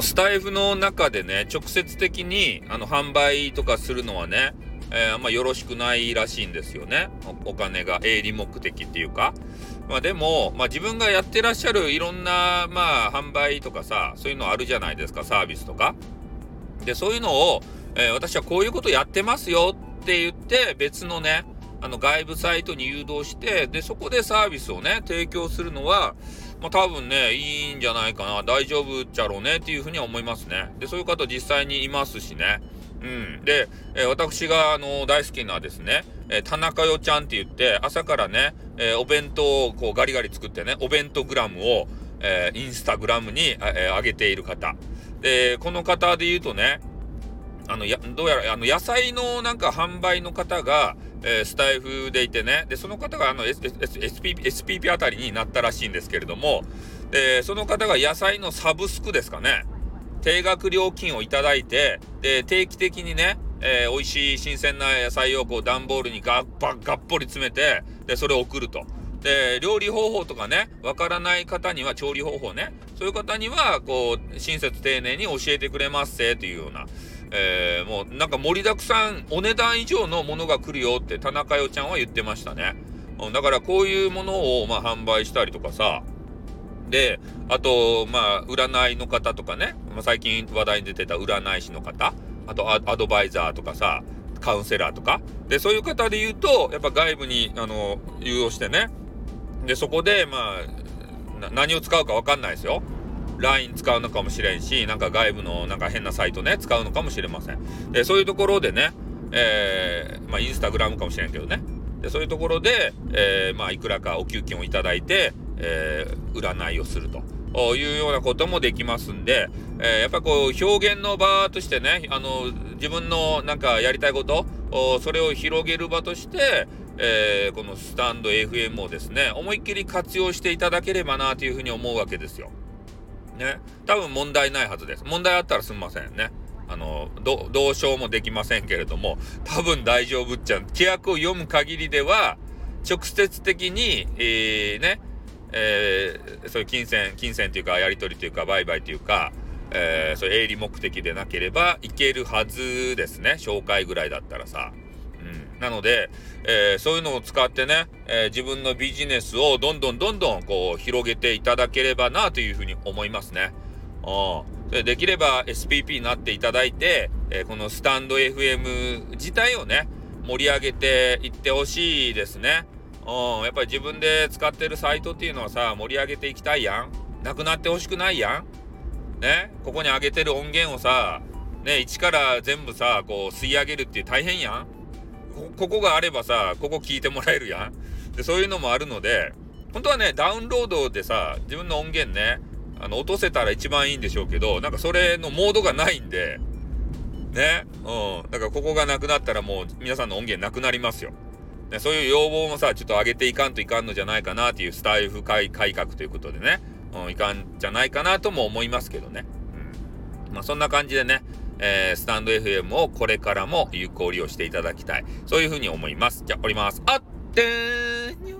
のスタイフの中でね、直接的にあの販売とかするのはね、えー、あよろしくないらしいんですよね。お金が営利目的っていうか。まあでも、まあ自分がやってらっしゃるいろんな、まあ販売とかさ、そういうのあるじゃないですか、サービスとか。で、そういうのを、えー、私はこういうことやってますよって言って、別のね、あの外部サイトに誘導して、で、そこでサービスをね、提供するのは、まあ多分ね、いいんじゃないかな、大丈夫っちゃろうねっていうふうには思いますね。で、そういう方実際にいますしね。うん。で、えー、私が、あの、大好きなですね、えー、田中よちゃんって言って、朝からね、えー、お弁当をこうガリガリ作ってね、お弁当グラムを、えインスタグラムに、え上げている方。で、この方で言うとね、あの、や、どうやら、あの、野菜のなんか販売の方が、えー、スタイフでいてね、で、その方があの、SPP、SPP あたりになったらしいんですけれども、で、その方が野菜のサブスクですかね、定額料金をいただいて、で、定期的にね、えー、美味しい新鮮な野菜をこう段ボールにがっばがっぽり詰めて、で、それを送ると。で、料理方法とかね、わからない方には、調理方法ね、そういう方には、こう、親切丁寧に教えてくれますせ、というような、えー、もうなんか盛りだくさん、お値段以上のものが来るよって田中代ちゃんは言ってましたね。だからこういうものを、まあ、販売したりとかさ、で、あと、まあ、占いの方とかね、まあ、最近話題に出てた占い師の方、あとアドバイザーとかさ、カウンセラーとか、で、そういう方で言うと、やっぱ外部に、あの、誘導してね、で、そこで、まあ、何を使うかわかんないですよ。LINE 使うのかもしれんし、なんか外部のなんか変なサイトね、使うのかもしれません。で、そういうところでね、えー、まあ、インスタグラムかもしれんけどね。で、そういうところで、えー、まあ、いくらかお給金をいただいて、えー、占いをすると。いうようなこともできますんで、えー、やっぱこう表現の場としてね、あの、自分のなんかやりたいこと、それを広げる場として、えー、このスタンド FM をですね、思いっきり活用していただければなというふうに思うわけですよ。ね。多分問題ないはずです。問題あったらすみませんね。あの、ど、どうしようもできませんけれども、多分大丈夫っちゃう。規約を読む限りでは、直接的に、えー、ね、えー、そういう金銭、金銭というか、やり取りというか、売買というか、えー、そういう営利目的でなければいけるはずですね。紹介ぐらいだったらさ。なので、えー、そういうのを使ってね、えー、自分のビジネスをどんどんどんどんこう広げていただければなというふうに思いますね。うん。できれば SPP になっていただいて、えー、このスタンド FM 自体をね、盛り上げていってほしいですね。うん。やっぱり自分で使ってるサイトっていうのはさ、盛り上げていきたいやん。なくなってほしくないやん。ね。ここに上げてる音源をさ、ね、一から全部さ、こう吸い上げるって大変やん。ここがあればさ、ここ聞いてもらえるやん。で、そういうのもあるので、本当はね、ダウンロードでさ、自分の音源ね、あの、落とせたら一番いいんでしょうけど、なんかそれのモードがないんで、ね、うん。だからここがなくなったらもう皆さんの音源なくなりますよ。ね、そういう要望もさ、ちょっと上げていかんといかんのじゃないかなっていうスタイフ改革ということでね、うん、いかんじゃないかなとも思いますけどね。うん。まあそんな感じでね、え、スタンド FM をこれからも有効利用していただきたい。そういうふうに思います。じゃあ、降ります。あってーにょ